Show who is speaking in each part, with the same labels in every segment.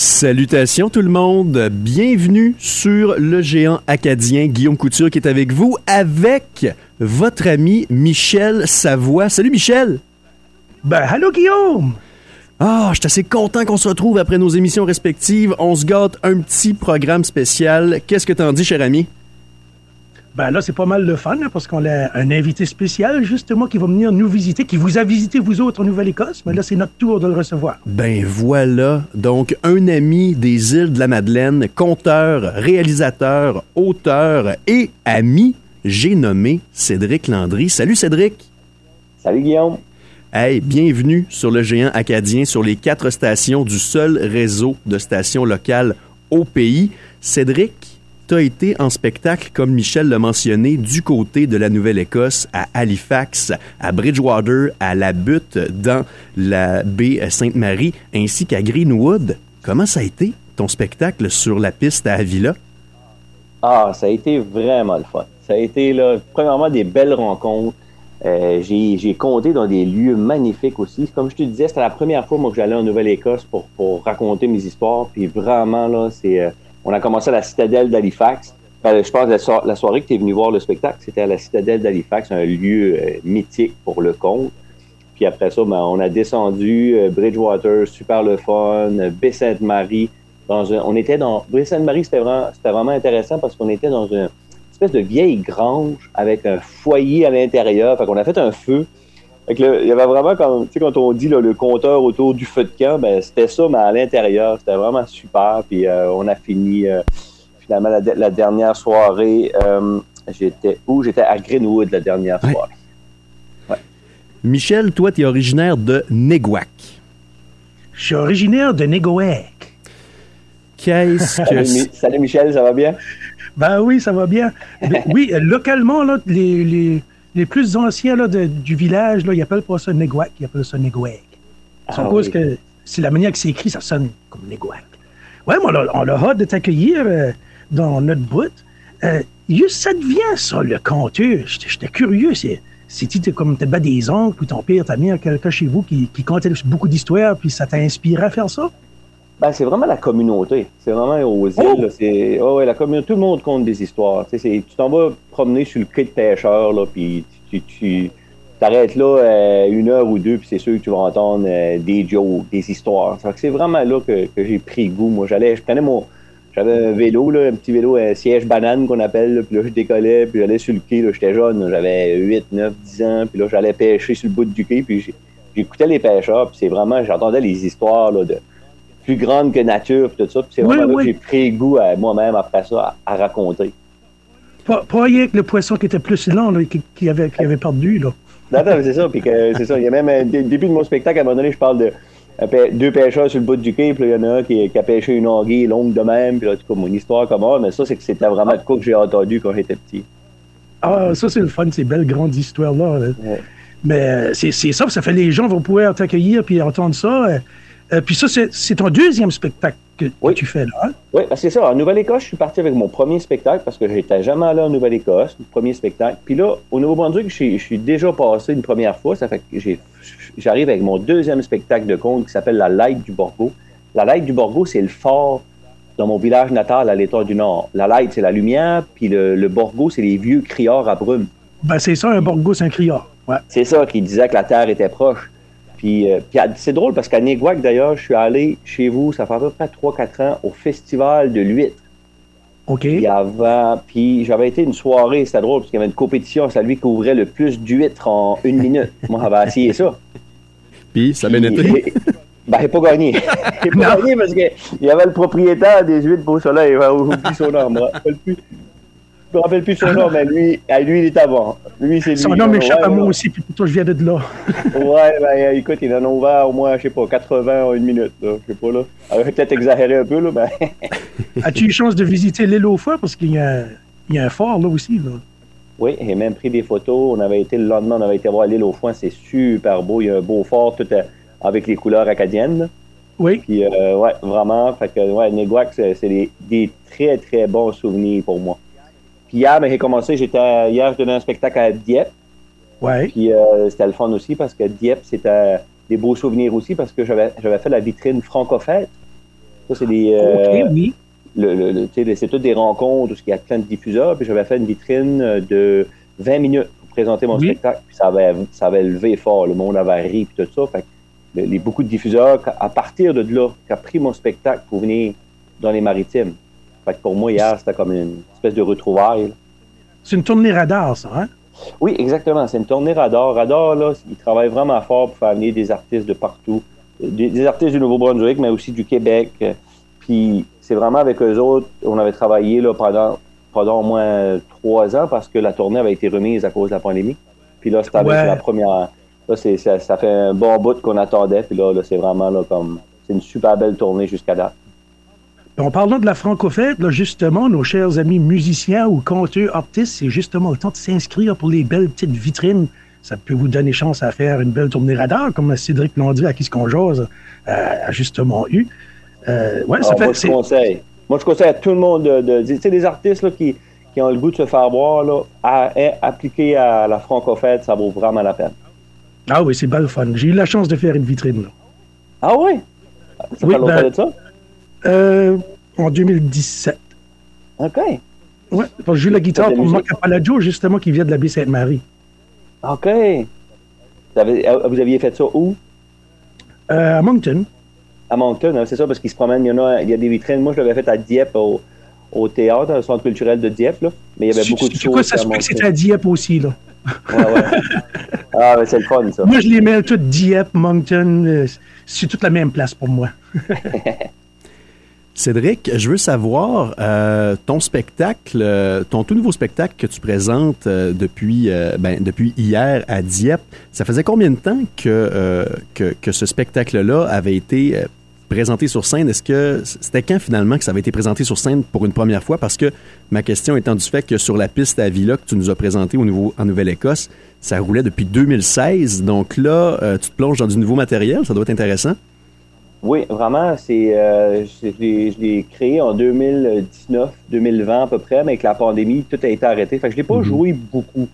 Speaker 1: Salutations tout le monde, bienvenue sur le géant acadien Guillaume Couture qui est avec vous avec votre ami Michel Savoie. Salut Michel!
Speaker 2: Ben, allô Guillaume!
Speaker 1: Ah, je suis assez content qu'on se retrouve après nos émissions respectives. On se gâte un petit programme spécial. Qu'est-ce que t'en dis, cher ami?
Speaker 2: Ben là, c'est pas mal le fun, hein, parce qu'on a un invité spécial, justement, qui va venir nous visiter, qui vous a visité, vous autres, en Nouvelle-Écosse. Mais là, c'est notre tour de le recevoir.
Speaker 1: Ben voilà. Donc, un ami des îles de la Madeleine, conteur, réalisateur, auteur et ami, j'ai nommé Cédric Landry. Salut Cédric!
Speaker 3: Salut Guillaume!
Speaker 1: Hey, bienvenue sur le géant acadien, sur les quatre stations du seul réseau de stations locales au pays. Cédric, tu as été en spectacle, comme Michel l'a mentionné, du côté de la Nouvelle-Écosse, à Halifax, à Bridgewater, à La Butte, dans la baie Sainte-Marie, ainsi qu'à Greenwood. Comment ça a été, ton spectacle sur la piste à Avila?
Speaker 3: Ah, ça a été vraiment le fun. Ça a été, là, premièrement, des belles rencontres. Euh, j'ai compté dans des lieux magnifiques aussi. Comme je te disais, c'était la première fois moi, que j'allais en Nouvelle-Écosse pour, pour raconter mes histoires. Puis vraiment, là, c'est... Euh, on a commencé à la citadelle d'Halifax. Ben, je pense que la, soirée que tu es venu voir le spectacle, c'était à la citadelle d'Halifax, un lieu euh, mythique pour le conte. Puis après ça, ben, on a descendu euh, Bridgewater, super le fun, Baie Sainte-Marie. on était dans Baie Sainte-Marie, c'était vraiment, vraiment intéressant parce qu'on était dans une espèce de vieille grange avec un foyer à l'intérieur. Fait qu'on a fait un feu. Il y avait vraiment comme, tu sais, quand on dit le compteur autour du feu de camp, ben, c'était ça, mais à l'intérieur. C'était vraiment super. Puis euh, on a fini euh, finalement la, dernière soirée. Euh, j'étais où? J'étais à Greenwood la dernière soirée.
Speaker 1: Michel, toi, tu es originaire de Neguac.
Speaker 2: Je suis originaire de Neguac.
Speaker 1: Qu'est-ce que.
Speaker 3: Salut Michel, ça va bien?
Speaker 2: Ben oui, ça va bien. oui, localement, là, les, les, plus anciens là, du village, là, ils appellent pas ça Neguac, ils appellent ça Neguac. Ah, que c'est la manière que c'est écrit, ça sonne comme Neguac. Ouais, mais on a, hâte de t'accueillir euh, dans notre bout. Euh, ça devient ça, le conteur. J'étais curieux. C'est, c'est comme t'as des oncles ou ton père, ta mère, quelqu'un chez vous qui, qui contait beaucoup d'histoires, puis ça t'a inspiré à faire ça?
Speaker 3: Ben, c'est vraiment la communauté. C'est vraiment aux îles. Oh! C'est, oh, ouais, la communauté, tout le monde compte des histoires. Tu t'en vas promener sur le quai de pêcheur, là, puis tu, tu t'arrêtes là euh, une heure ou deux, puis c'est sûr que tu vas entendre euh, des jokes, des histoires. C'est vraiment là que, que j'ai pris goût. Moi, j'allais, je prenais mon, j'avais un vélo, là, un petit vélo, un siège banane qu'on appelle, puis là, je décollais, puis j'allais sur le quai, là, j'étais jeune, j'avais 8, 9, 10 ans, puis là, j'allais pêcher sur le bout du quai, puis j'écoutais les pêcheurs, puis c'est vraiment, j'entendais les histoires, là, de plus grande que nature, tout ça. Puis c'est vraiment là que j'ai pris goût à moi-même après ça à, raconter.
Speaker 2: Pas, pas rien que le poisson qui était plus lent, qui, avait, qui avait perdu. Là.
Speaker 3: Non, non, c'est ça. Puis c'est ça. Il y a même, un début de mon spectacle, à un moment donné, je parle de deux pêcheurs sur le bout du quai, puis il y en a un qui, a pêché une anguille longue de même, puis là, tout mon histoire comme ça, mais ça, c'est que c'était vraiment de quoi que j'ai entendu quand j'étais petit.
Speaker 2: Ah, ça, c'est le fun, ces belles grandes histoires-là. Mais euh, c'est ça, ça fait les gens vont pouvoir t'accueillir puis entendre ça. Euh, puis ça, c'est ton deuxième spectacle que, tu fais là. Hein?
Speaker 3: Oui, c'est ça. En Nouvelle-Écosse, je suis parti avec mon premier spectacle parce que j'étais jamais allé en Nouvelle-Écosse, le premier spectacle. Puis là, au Nouveau-Brunswick, je suis déjà passé une première fois. Ça fait que j'arrive avec mon deuxième spectacle de conte qui s'appelle La Light du Borgo. La Light du Borgo, c'est le fort dans mon village natal à l'état du Nord. La Light, c'est la lumière, puis le, Borgo, c'est les vieux criards à brume.
Speaker 2: Ben, c'est ça, un Borgo, c'est un criard. Ouais.
Speaker 3: C'est ça qui disait que la Terre était proche. Puis, euh, c'est drôle parce qu'à Neguac, d'ailleurs, je suis allé chez vous, ça fait à peu près 3-4 ans, au festival de l'huître.
Speaker 2: OK.
Speaker 3: Puis avant, puis j'avais été une soirée, c'était drôle, parce qu'il y avait une compétition, c'est lui qui ouvrait le plus d'huîtres en une minute. Moi, j'avais essayé ça.
Speaker 1: Puis, ça m'a été.
Speaker 3: Ben, il pas gagné. il n'a pas gagné parce qu'il y avait le propriétaire des huîtres Beau Soleil. Il oublié son nom. Je me rappelle plus son nom, mais lui, lui, il est avant. Lui, c'est
Speaker 2: Son nom m'échappe à moi aussi, puis toi, je viens de là.
Speaker 3: ouais, ben écoute, il en a ouvert au moins, je sais pas, 80 en une minute. Là. Je sais pas, là. Il peut-être exagéré un peu, là, mais.
Speaker 2: As-tu eu chance de visiter l'île au feu? Parce qu'il y, a, il y a un fort, là aussi, là.
Speaker 3: Oui, j'ai même pris des photos. On avait été le lendemain, on avait été voir l'île au foin. C'est super beau. Il y a un beau fort tout avec les couleurs acadiennes.
Speaker 2: Oui.
Speaker 3: Puis, euh, ouais, vraiment. Fait que, ouais, Neguac, c'est des, des, très, très bons souvenirs pour moi. Puis hier, ben, j'ai commencé, j'étais hier, je donnais un spectacle à Dieppe.
Speaker 2: Ouais.
Speaker 3: Puis euh, c'était le fun aussi parce que Dieppe, c'était des beaux souvenirs aussi parce que j'avais, j'avais fait la vitrine Francofête. Ça, c'est des.
Speaker 2: OK, oui.
Speaker 3: Le, le, c'est toutes des rencontres où il y a plein de diffuseurs. Puis j'avais fait une vitrine de 20 minutes pour présenter mon spectacle. Puis ça avait, ça avait levé fort. Le monde avait ri, puis tout ça. Fait que les, beaucoup de diffuseurs, à partir de là, qui a pris mon spectacle pour venir dans les maritimes. Fait que pour moi, hier, c'était comme une espèce de retrouvaille.
Speaker 2: C'est une tournée radar, ça, hein?
Speaker 3: Oui, exactement. C'est une tournée radar. Radar, là, il travaille vraiment fort pour faire venir des artistes de partout. Des, artistes du Nouveau-Brunswick, mais aussi du Québec. Puis c'est vraiment avec eux autres, on avait travaillé là, pendant, pendant au moins trois ans parce que la tournée avait été remise à cause de la pandémie. Puis là, c'était la première. Là, ça, ça, fait un bon bout qu'on attendait. Puis là, là c'est vraiment là, comme. C'est une super belle tournée jusqu'à date.
Speaker 2: En parlant de la francofête, là, justement, nos chers amis musiciens ou conteurs, artistes, c'est justement le temps de s'inscrire pour les belles petites vitrines. Ça peut vous donner chance à faire une belle tournée radar, comme Cédric dit à qui ce qu'on jase euh, a justement eu.
Speaker 3: Euh, ouais, ça fait, moi, je conseille. Moi, je conseille à tout le monde de. tu sais, les artistes là, qui, qui, ont le goût de se faire voir, là, à, appliquer à la francofête, ça vaut vraiment la peine.
Speaker 2: Ah oui, c'est bien le fun. J'ai eu la chance de faire une vitrine. Là.
Speaker 3: Ah oui? Ça oui, fait longtemps ben, de ça?
Speaker 2: Euh, en 2017.
Speaker 3: OK.
Speaker 2: Ouais, je joue la guitare pour Marc Apaladio, justement, qui vient de la baie Sainte-Marie.
Speaker 3: OK. Euh, vous, aviez fait ça où?
Speaker 2: Euh, à Moncton.
Speaker 3: À Moncton, hein, c'est ça, parce qu'il se promène, il y, en a, il y a des vitrines. Moi, je l'avais fait à Dieppe, au, au théâtre, au centre culturel de Dieppe, là. Mais il y avait beaucoup de choses.
Speaker 2: quoi, ça se peut que c'était à Dieppe aussi, là?
Speaker 3: Ouais, ouais. ah, mais c'est le fun, ça.
Speaker 2: Moi, je les mets toutes Dieppe, Moncton. c'est toute la même place pour moi.
Speaker 1: Cédric, je veux savoir euh, ton spectacle, euh, ton tout nouveau spectacle que tu présentes euh, depuis, ben, depuis hier à Dieppe. Ça faisait combien de temps que, que, ce spectacle-là avait été présenté sur scène? Est-ce que c'était quand finalement que ça avait été présenté sur scène pour une première fois? Parce que ma question étant du fait que sur la piste à Villa que tu nous as présenté au nouveau, en Nouvelle-Écosse, ça roulait depuis 2016. Donc là, tu te plonges dans du nouveau matériel. Ça doit être intéressant.
Speaker 3: Oui, vraiment, c'est euh, je l'ai créé en 2019, 2020 à peu près, mais avec la pandémie, tout a été arrêté. Fait que je l'ai pas mhm. joué beaucoup.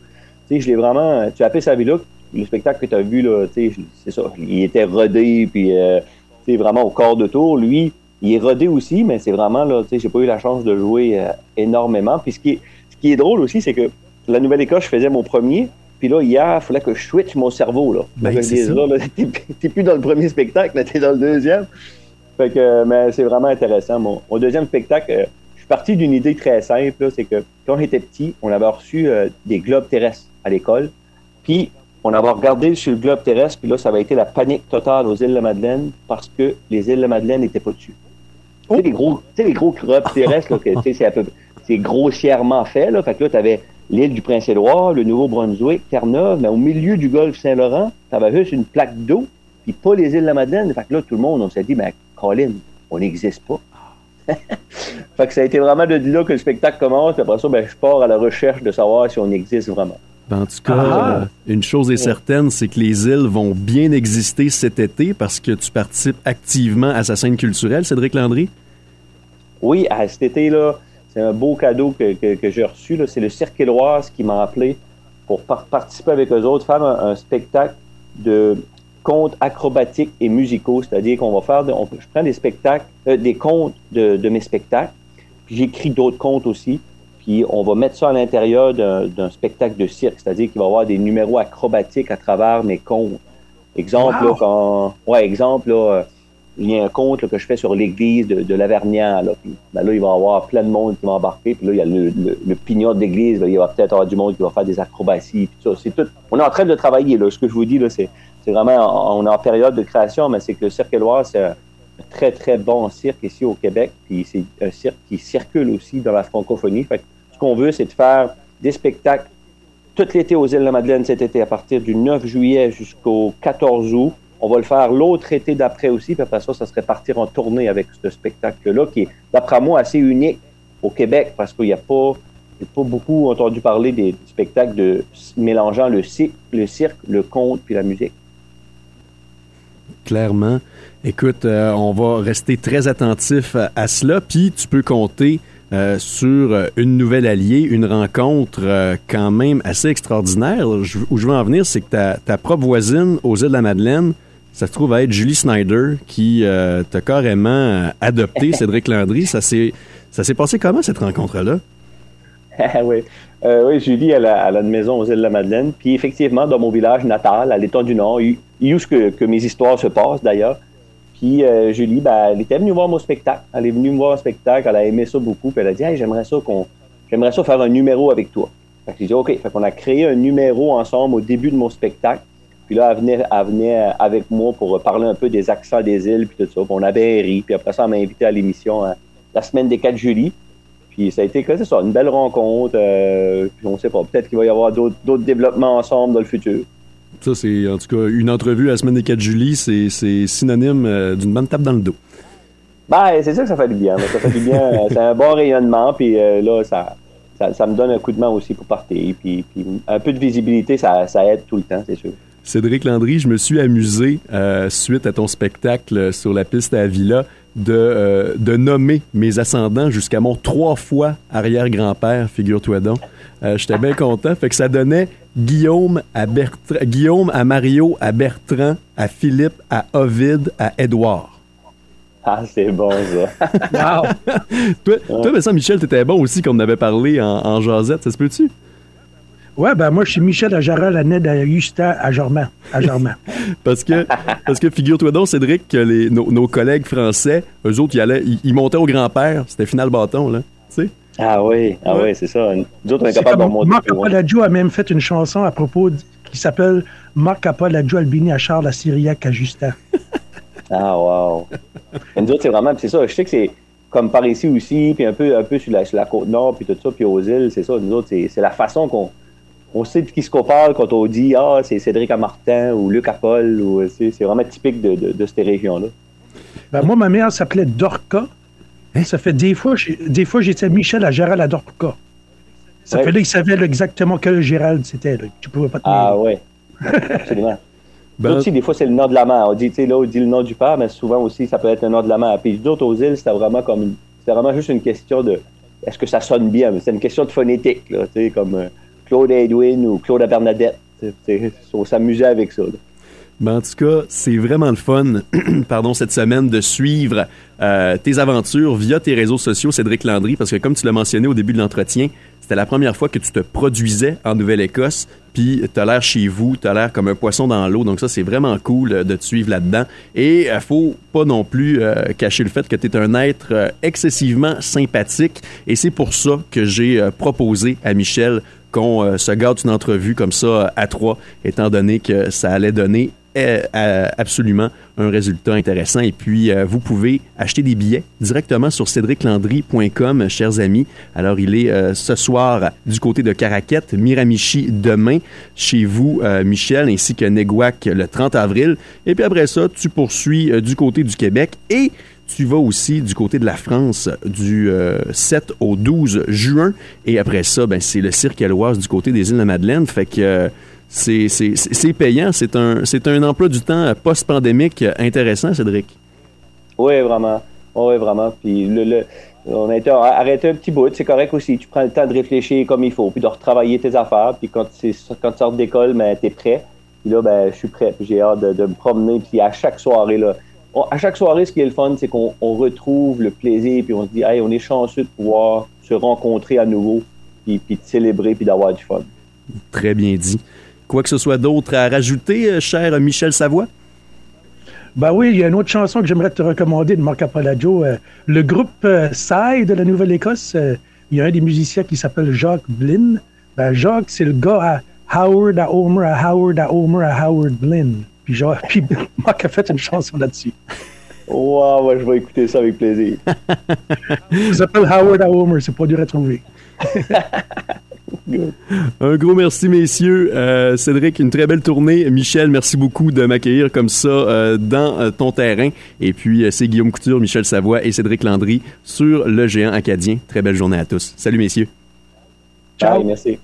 Speaker 3: Tu sais, je l'ai vraiment. Tu as appelé ça là, le spectacle que tu as vu, là, c'est ça. Il était rodé, puis euh, vraiment au corps de tour. Lui, il est rodé aussi, mais c'est vraiment, là, tu sais, j'ai pas eu la chance de jouer euh, énormément. Puis ce qui est, ce qui est drôle aussi, c'est que la Nouvelle-Écosse, je faisais mon premier, puis là, hier, il fallait que je switch mon cerveau. Là. Ben, t'es plus dans le premier spectacle, mais t'es dans le deuxième. Fait que, mais c'est vraiment intéressant. Mon, deuxième spectacle, euh, je suis parti d'une idée très simple. C'est que quand j'étais petit, on avait reçu euh, des globes terrestres à l'école. Puis, on avait regardé sur le globe terrestre, puis là, ça avait été la panique totale aux îles de la Madeleine parce que les îles de la Madeleine n'étaient pas dessus. Tu sais, les gros, les gros globes terrestres, c'est grossièrement fait. Là. Fait que là, tu avais l'île du Prince-Édouard, le Nouveau-Brunswick, Terre-Neuve, mais au milieu du golfe Saint-Laurent, tu avais juste une plaque d'eau, puis pas les îles de la Madeleine. Fait que là, tout le monde, on s'est dit, ben, Colin, on n'existe pas. fait que ça a été vraiment de là que le spectacle commence. Après ça, ben, je pars à la recherche de savoir si on existe vraiment.
Speaker 1: Ben, en tout cas, ah. euh, une chose est certaine, c'est que les îles vont bien exister cet été parce que tu participes activement à sa scène culturelle, Cédric Landry?
Speaker 3: Oui, à cet été-là, c'est un beau cadeau que, j'ai reçu. C'est le Cirque Éloise qui m'a appelé pour participer avec eux autres, faire un, spectacle de contes acrobatiques et musicaux. C'est-à-dire qu'on va faire, je prends des spectacles, euh, des contes de, mes spectacles, puis j'écris d'autres contes aussi. Puis on va mettre ça à l'intérieur d'un spectacle de cirque, c'est-à-dire qu'il va y avoir des numéros acrobatiques à travers mes contes. Exemple, quand, ouais, exemple, là, y a un conte que je fais sur l'église de, de. Là, ben là, il va y avoir plein de monde qui va embarquer. Puis là, il y a le, le, pignon d'église. Il va peut-être avoir du monde qui va faire des acrobaties. Puis ça, c'est tout. On est en train de travailler. Là. Ce que je vous dis, là, c'est, c'est vraiment, on est en période de création, mais c'est que le Cirque Éloire, c'est un, très, très bon cirque ici au Québec. Puis c'est un cirque qui circule aussi dans la francophonie. Fait ce qu'on veut, c'est de faire des spectacles tout l'été aux îles de la Madeleine cet été, à partir du 9 juillet jusqu'au 14 août on va le faire l'autre été d'après aussi, puis après ça, ça serait partir en tournée avec ce spectacle-là, qui est, d'après moi, assez unique au Québec, parce qu'il n'y a pas, pas beaucoup entendu parler des spectacles de mélangeant le, cirque, le cirque, le conte, puis la musique.
Speaker 1: Clairement. Écoute, euh, on va rester très attentif à, cela, puis tu peux compter euh, sur une nouvelle alliée, une rencontre euh, quand même assez extraordinaire. où je veux en venir, c'est que ta, ta propre voisine aux îles de la Madeleine ça se trouve être Julie Snyder qui t'a carrément adopté, Cédric Landry. Ça s'est, ça s'est passé comment cette rencontre-là?
Speaker 3: oui. oui, Julie, elle a, une maison aux îles de la Madeleine. Puis effectivement, dans mon village natal, à l'état du Nord, où que, que mes histoires se passent d'ailleurs, puis euh, Julie, ben, elle était venue voir mon spectacle. Elle est venue me voir un spectacle, elle a aimé ça beaucoup, puis elle a dit hey, j'aimerais ça qu'on j'aimerais ça faire un numéro avec toi. Fait que j'ai dit OK. Fait qu'on a créé un numéro ensemble au début de mon spectacle. Puis là, elle venait, elle venait avec moi pour parler un peu des accents des îles, puis tout ça. Puis on avait ri. Puis après ça, elle m'a invité à l'émission hein, la semaine des 4 juillet. Puis ça a été c'est ça, une belle rencontre. Euh, puis on sait pas, peut-être qu'il va y avoir d'autres développements ensemble dans le futur.
Speaker 1: Ça, c'est en tout cas une entrevue à la semaine des 4 juillet, c'est synonyme euh, d'une bonne tape dans le dos.
Speaker 3: Ben, c'est ça que ça fait du bien. Ça fait du bien. Euh, c'est un bon rayonnement, puis euh, là, ça, ça, me donne un coup de main aussi pour partir. Puis, un peu de visibilité, ça, aide tout le temps, c'est sûr.
Speaker 1: Cédric Landry, je me suis amusé, suite à ton spectacle sur la piste à Villa, de, de nommer mes ascendants jusqu'à mon trois fois arrière-grand-père, figure-toi donc. J'étais bien content. Fait que ça donnait Guillaume à, Guillaume à Mario, à Bertrand, à Philippe, à Ovid, à Édouard.
Speaker 3: Ah, c'est bon, ça.
Speaker 1: wow! toi, toi, Vincent Michel, t'étais bon aussi, comme on avait parlé en, en jasette, ça se peut-tu?
Speaker 2: Ouais, ben moi, je suis Michel à Jarral, à Justin, à Germain. À Germain.
Speaker 1: parce que, parce que figure-toi donc, Cédric, que les, nos, collègues français, eux autres, ils, allaient, ils montaient au grand-père, c'était final bâton, là. Tu sais?
Speaker 3: Ah oui, ah oui, c'est ça. Nous autres, on est, capable de remonter.
Speaker 2: Marc Apolladjo a même fait une chanson à propos qui s'appelle Marc Apolladjo Albini à Charles, à Syriac, à Justin.
Speaker 3: ah, wow. nous autres, c'est vraiment, c'est ça, je sais que c'est comme par ici aussi, puis un peu, un peu sur, la, sur la côte nord, puis tout ça, puis aux îles, c'est ça. Nous autres, c'est la façon qu'on on sait de qui ce qu'on parle quand on dit Ah, c'est Cédric Amartin ou Luc Apol, ou c'est vraiment typique de, de, de ces régions-là.
Speaker 2: Ben, moi, ma mère s'appelait Dorca. Hein? Ça fait des fois, des fois j'étais Michel à Gérald Adorca. Ça fait là qu'il savait exactement quel Gérald c'était. Tu pouvais pas te
Speaker 3: Ah ouais, absolument. Ben... Aussi, des fois, c'est le nom de la mère. On dit, là, on dit le nom du père, mais souvent aussi, ça peut être le nom de la mère. Puis d'autres aux îles, c'était vraiment comme c'était vraiment juste une question de est-ce que ça sonne bien? C'est une question de phonétique, là, comme euh, Claude Edwin ou Claude Bernadette. On s'amusait avec ça.
Speaker 1: Ben, en tout cas, c'est vraiment le fun, pardon, cette semaine de suivre euh, tes aventures via tes réseaux sociaux, Cédric Landry, parce que comme tu l'as mentionné au début de l'entretien, c'était la première fois que tu te produisais en Nouvelle-Écosse, puis tu as l'air chez vous, tu l'air comme un poisson dans l'eau, donc ça, c'est vraiment cool euh, de te suivre là-dedans. Et euh, faut pas non plus cacher le fait que tu es un être excessivement sympathique, et c'est pour ça que j'ai proposé à Michel qu'on se garde une entrevue comme ça à trois, étant donné que ça allait donner absolument un résultat intéressant. Et puis, euh, vous pouvez acheter des billets directement sur cédriclandry.com, chers amis. Alors, il est euh, ce soir du côté de Caraquette, Miramichi demain, chez vous, euh, Michel, ainsi que Neguac le 30 avril. Et puis après ça, tu poursuis du côté du Québec et tu vas aussi du côté de la France du 7 au 12 juin. Et après ça, ben, c'est le cirque à du côté des îles de Madeleine. Fait que c'est payant. C'est un, un emploi du temps post-pandémique intéressant, Cédric.
Speaker 3: Oui, vraiment. Oui, vraiment. Puis le, on a été arrêté un petit bout, c'est correct aussi. Tu prends le temps de réfléchir comme il faut, puis de retravailler tes affaires. Puis quand, quand tu sors d'école, ben, tu es prêt. Puis là, ben, je suis prêt. Puis j'ai hâte de, me promener. Puis à chaque soirée, là, à chaque soirée, ce qui est le fun, c'est qu'on retrouve le plaisir. Puis on se dit, hey, on est chanceux de pouvoir se rencontrer à nouveau, puis, puis de célébrer, puis d'avoir du fun.
Speaker 1: Très bien dit. Quoi que ce soit d'autre à rajouter, euh, cher Michel Savoie?
Speaker 2: Ben oui, il y a une autre chanson que j'aimerais te recommander de Marc Apaladio. Euh, le groupe euh, de la Nouvelle-Écosse, euh, il y a un des musiciens qui s'appelle Jacques Blin. Ben, Jacques, c'est le gars à Howard à Homer, à Howard à Homer, à Howard Blin. Puis, puis Marc a fait une chanson là-dessus.
Speaker 3: Wow, je vais écouter ça avec plaisir.
Speaker 2: ça s'appelle Howard à Homer, c'est pas dur à trouver.
Speaker 1: Un gros merci, messieurs. Euh, Cédric, une très belle tournée. Michel, merci beaucoup de m'accueillir comme ça euh, dans euh, ton terrain. Et puis, c'est Guillaume Couture, Michel Savoie et Cédric Landry sur le géant acadien. Très belle journée à tous. Salut, messieurs.
Speaker 3: Ciao. merci.